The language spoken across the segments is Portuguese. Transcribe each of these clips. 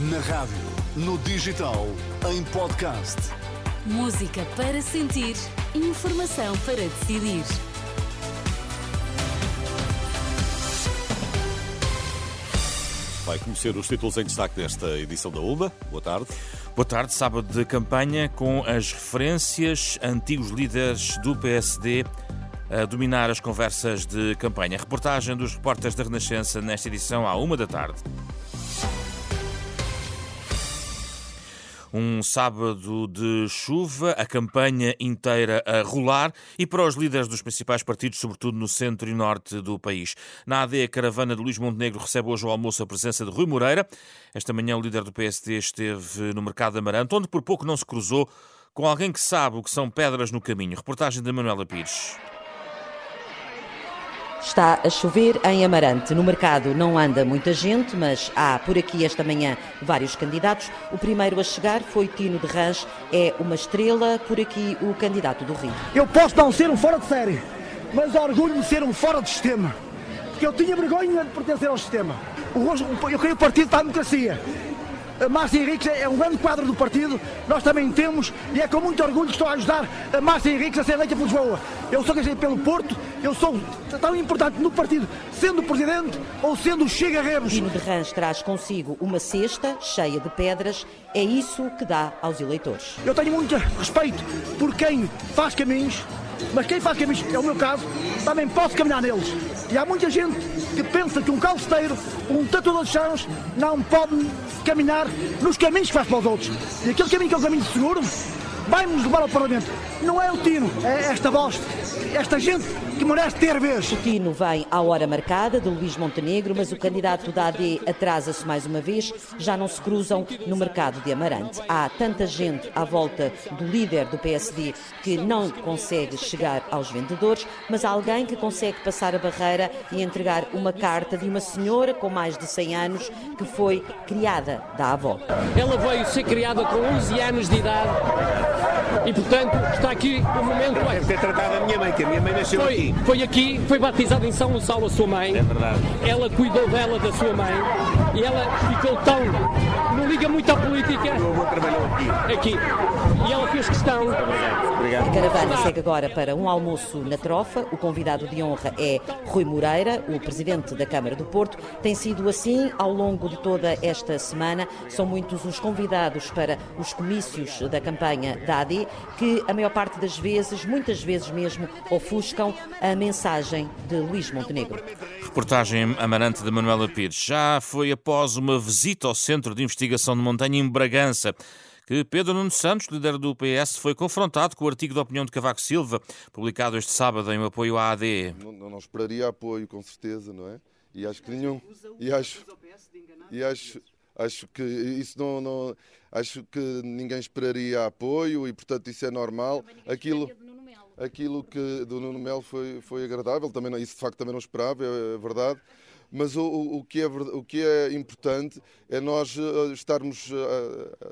Na rádio, no digital, em podcast. Música para sentir, informação para decidir. Vai conhecer os títulos em destaque desta edição da ULMA. Boa tarde. Boa tarde, sábado de campanha com as referências antigos líderes do PSD a dominar as conversas de campanha. Reportagem dos repórteres da Renascença nesta edição à uma da tarde. Um sábado de chuva, a campanha inteira a rolar e para os líderes dos principais partidos, sobretudo no centro e norte do país. Na AD, a caravana de Luís Montenegro recebe hoje ao almoço a presença de Rui Moreira. Esta manhã, o líder do PSD esteve no Mercado de Amarante, onde por pouco não se cruzou com alguém que sabe o que são pedras no caminho. Reportagem de Manuela Pires. Está a chover em Amarante. No mercado não anda muita gente, mas há por aqui esta manhã vários candidatos. O primeiro a chegar foi Tino de Rãs, é uma estrela, por aqui o candidato do Rio. Eu posso não ser um fora de série, mas orgulho de ser um fora de sistema. Porque eu tinha vergonha de pertencer ao sistema. Eu queria o partido para a democracia. A Márcia Henriques é um grande quadro do partido, nós também temos, e é com muito orgulho que estou a ajudar a Márcia Henriques a ser eleita por Lisboa. Eu sou casado pelo Porto, eu sou tão importante no partido, sendo presidente ou sendo chega-rebos. Dino de Rãs traz consigo uma cesta cheia de pedras, é isso que dá aos eleitores. Eu tenho muito respeito por quem faz caminhos, mas quem faz caminhos, é o meu caso, também posso caminhar neles. E há muita gente que pensa que um calceteiro, um tatuador de chãos, não pode caminhar nos caminhos que faz para os outros. E aquele caminho que é o caminho seguro, vai-nos levar ao Parlamento. Não é o Tino, é esta voz, esta gente que merece ter vez. O Tino vem à hora marcada de Luís Montenegro, mas o candidato da AD atrasa-se mais uma vez. Já não se cruzam no mercado de Amarante. Há tanta gente à volta do líder do PSD que não consegue chegar aos vendedores, mas há alguém que consegue passar a barreira e entregar uma carta de uma senhora com mais de 100 anos que foi criada da avó. Ela veio ser criada com 11 anos de idade e, portanto, está aqui o momento. Deve ter tratado a minha mãe, que a minha mãe nasceu foi, aqui. Foi aqui, foi batizada em São Gonçalo a sua mãe. É verdade. Ela cuidou dela, da sua mãe, e ela ficou tão. não liga muito à política. O meu avô trabalhou aqui. Aqui. E ela fez questão. Obrigado. A caravana segue agora para um almoço na Trofa. O convidado de honra é Rui Moreira, o presidente da Câmara do Porto. Tem sido assim ao longo de toda esta semana. São muitos os convidados para os comícios da campanha da AD que, a maior parte das vezes, muitas vezes mesmo, ofuscam a mensagem de Luís Montenegro. Reportagem amarante de Manuela Pires. Já foi após uma visita ao Centro de Investigação de Montanha em Bragança que Pedro Nuno Santos, líder do PS, foi confrontado com o artigo de opinião de Cavaco Silva, publicado este sábado em apoio à AD. Não, não esperaria apoio, com certeza, não é? E acho que nenhum. E acho, e acho, acho que isso não, não. Acho que ninguém esperaria apoio e, portanto, isso é normal. Aquilo aquilo que do Nuno Melo foi, foi agradável, também isso de facto também não esperava, é, é verdade. Mas o, o, que é, o que é importante é nós estarmos,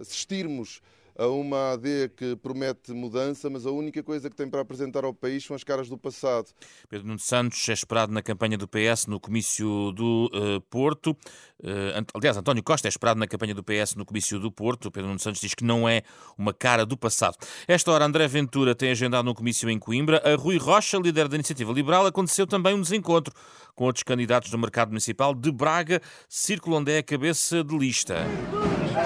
assistirmos a uma AD que promete mudança, mas a única coisa que tem para apresentar ao país são as caras do passado. Pedro Nuno Santos é esperado na campanha do PS no comício do uh, Porto. Uh, aliás, António Costa é esperado na campanha do PS no comício do Porto. Pedro Nuno Santos diz que não é uma cara do passado. Esta hora, André Ventura tem agendado um comício em Coimbra. A Rui Rocha, líder da Iniciativa Liberal, aconteceu também um desencontro com outros candidatos do mercado municipal de Braga, círculo onde é a cabeça de lista.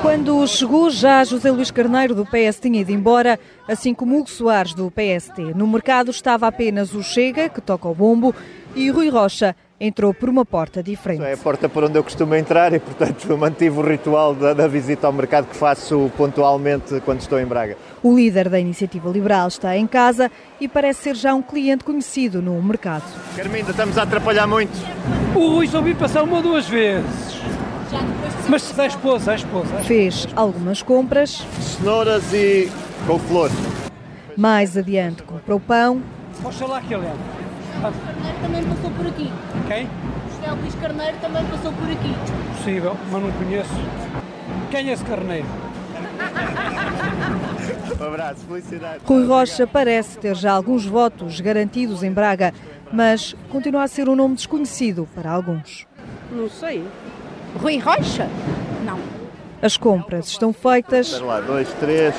Quando chegou, já José Luís Carneiro do PS tinha ido embora, assim como Hugo Soares do PST. No mercado estava apenas o Chega, que toca o bombo, e Rui Rocha entrou por uma porta diferente. É a porta por onde eu costumo entrar e, portanto, mantive o ritual da, da, visita ao mercado que faço pontualmente quando estou em Braga. O líder da Iniciativa Liberal está em casa e parece ser já um cliente conhecido no mercado. Carminda, estamos a atrapalhar muito. O Rui só vi passar uma ou duas vezes. Mas a esposa, a esposa. Fez algumas compras. Cenouras e couve-flor. Mais adiante comprou pão. Mostra lá que ele é. Carneiro também passou por aqui. Quem? José Luís Carneiro também passou por aqui. Possível, mas não conheço. Quem é esse Carneiro? Um abraço, felicidade. Rui Rocha parece ter já alguns votos garantidos em Braga, mas continua a ser um nome desconhecido para alguns. Não sei. Rui Rocha? Não. As compras estão feitas. Espera lá, 2, 3,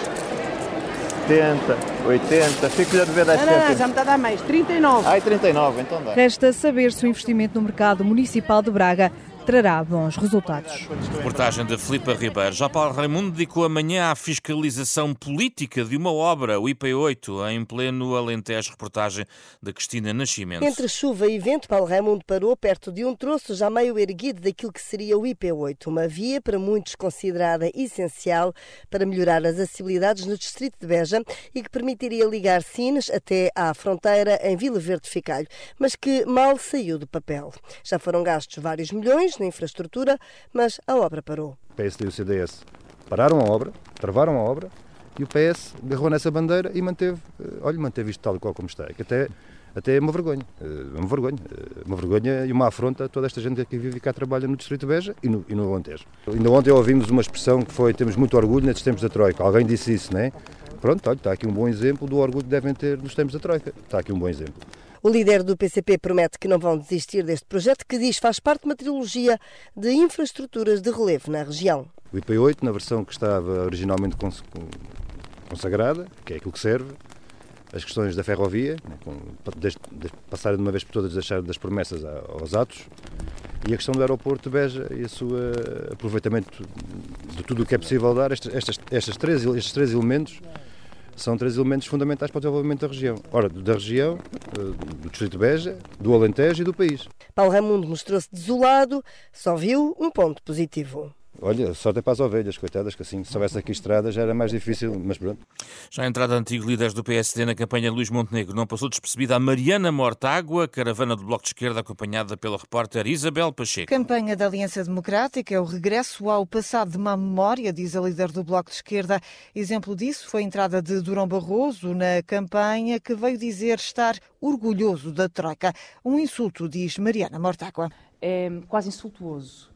70, 80. Fico-lhe a dever 10 Não, não, não, cêntimos. já me está a dar mais. 39. Ai, 39, então dá. Resta saber se o investimento no mercado municipal de Braga trará bons resultados. Reportagem de Filipe Ribeiro. Já Paulo Raimundo dedicou amanhã à fiscalização política de uma obra, o IP8, em pleno Alentejo. Reportagem da Cristina Nascimento. Entre chuva e vento, Paulo Raimundo parou perto de um troço já meio erguido daquilo que seria o IP8, uma via para muitos considerada essencial para melhorar as acessibilidades no distrito de Beja e que permitiria ligar Sines até à fronteira em Vila Verde de Ficalho, mas que mal saiu do papel. Já foram gastos vários milhões na infraestrutura, mas a obra parou. O PSD e o CDS pararam a obra, travaram a obra e o PS agarrou nessa bandeira e manteve, eh, olha, manteve isto tal e qual como está. Que até, até é uma vergonha, eh, uma vergonha, eh, uma vergonha e uma afronta a toda esta gente que vive e cá trabalha no Distrito de Beja e no, e no Alentejo. Ainda ontem ouvimos uma expressão que foi, temos muito orgulho nestes tempos da Troika. Alguém disse isso, não é? Pronto, olha, está aqui um bom exemplo do orgulho que devem ter nos tempos da Troika. Está aqui um bom exemplo. O líder do PCP promete que não vão desistir deste projeto, que diz faz parte de uma trilogia de infraestruturas de relevo na região. O IP8, na versão que estava originalmente cons- consagrada, que é aquilo que serve, as questões da ferrovia, né, com, desde, desde passarem de uma vez por todas deixar das promessas aos atos, e a questão do aeroporto de Beja e o seu aproveitamento de tudo o que é possível dar, estes, estas, estas três, estes três elementos são três elementos fundamentais para o desenvolvimento da região. Ora, da região, eh, do Distrito de Beja, do Alentejo e do país. Paulo Raimundo mostrou-se desolado, só viu um ponto positivo. Olha, sorte é para as ovelhas, coitadas, que assim, se houvesse aqui estrada já era mais difícil, mas pronto. Já a entrada de antigos líderes do PSD na campanha de Luís Montenegro não passou despercebida a Mariana Mortágua, caravana do Bloco de Esquerda acompanhada pela repórter Isabel Pacheco. Campanha da Aliança Democrática é o regresso ao passado de má memória, diz a líder do Bloco de Esquerda. Exemplo disso foi a entrada de Durão Barroso na campanha, que veio dizer estar orgulhoso da Troika. Um insulto, diz Mariana Mortágua. É quase insultuoso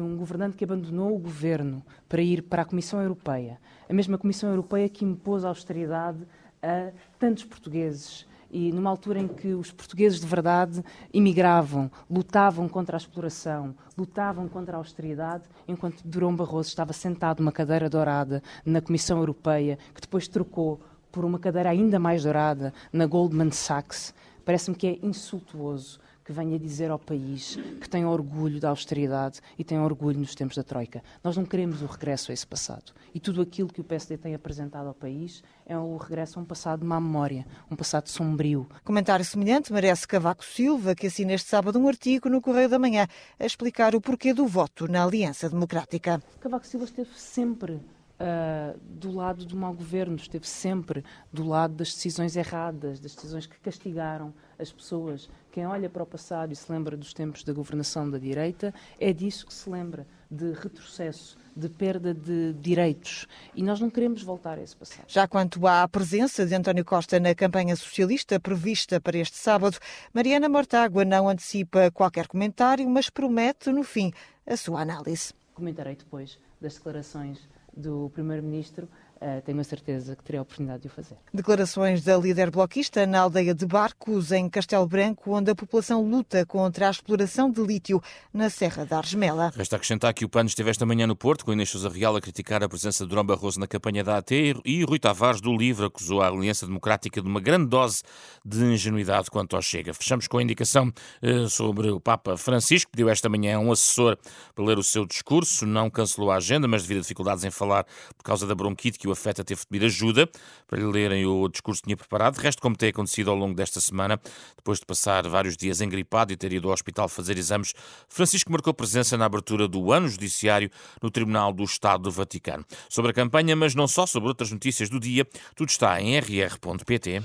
um governante que abandonou o governo para ir para a Comissão Europeia, a mesma Comissão Europeia que impôs a austeridade a tantos portugueses e numa altura em que os portugueses de verdade imigravam, lutavam contra a exploração, lutavam contra a austeridade, enquanto Durão Barroso estava sentado numa cadeira dourada na Comissão Europeia, que depois trocou por uma cadeira ainda mais dourada na Goldman Sachs. Parece-me que é insultuoso que venha dizer ao país que tem orgulho da austeridade e tem orgulho nos tempos da Troika. Nós não queremos o regresso a esse passado. E tudo aquilo que o PSD tem apresentado ao país é o regresso a um passado de má memória, um passado sombrio. Comentário semelhante merece Cavaco Silva, que assina este sábado um artigo no Correio da Manhã a explicar o porquê do voto na Aliança Democrática. Cavaco Silva esteve sempre uh, do lado do mau governo, esteve sempre do lado das decisões erradas, das decisões que castigaram as pessoas. Quem olha para o passado e se lembra dos tempos da governação da direita, é disso que se lembra, de retrocesso, de perda de direitos. E nós não queremos voltar a esse passado. Já quanto à presença de António Costa na campanha socialista prevista para este sábado, Mariana Mortágua não antecipa qualquer comentário, mas promete, no fim, a sua análise. Comentarei depois das declarações do Primeiro-Ministro. Uh, tenho a certeza que terei a oportunidade de o fazer. Declarações da líder bloquista na aldeia de Barcos, em Castelo Branco, onde a população luta contra a exploração de lítio na Serra da Argemela. Resta acrescentar que o PAN esteve esta manhã no Porto, com Inês Sousa Real a criticar a presença de Durão Barroso na campanha da AT e Rui Tavares do LIVRE acusou a Aliança Democrática de uma grande dose de ingenuidade quanto ao Chega. Fechamos com a indicação uh, sobre o Papa Francisco, que deu esta manhã a um assessor para ler o seu discurso, não cancelou a agenda, mas devido a dificuldades em falar por causa da bronquite que o afeta, teve de pedir ajuda para lhe lerem o discurso que tinha preparado. De resto, como tem acontecido ao longo desta semana, depois de passar vários dias engripado e ter ido ao hospital fazer exames, Francisco marcou presença na abertura do ano judiciário no Tribunal do Estado do Vaticano. Sobre a campanha, mas não só, sobre outras notícias do dia, tudo está em rr.pt.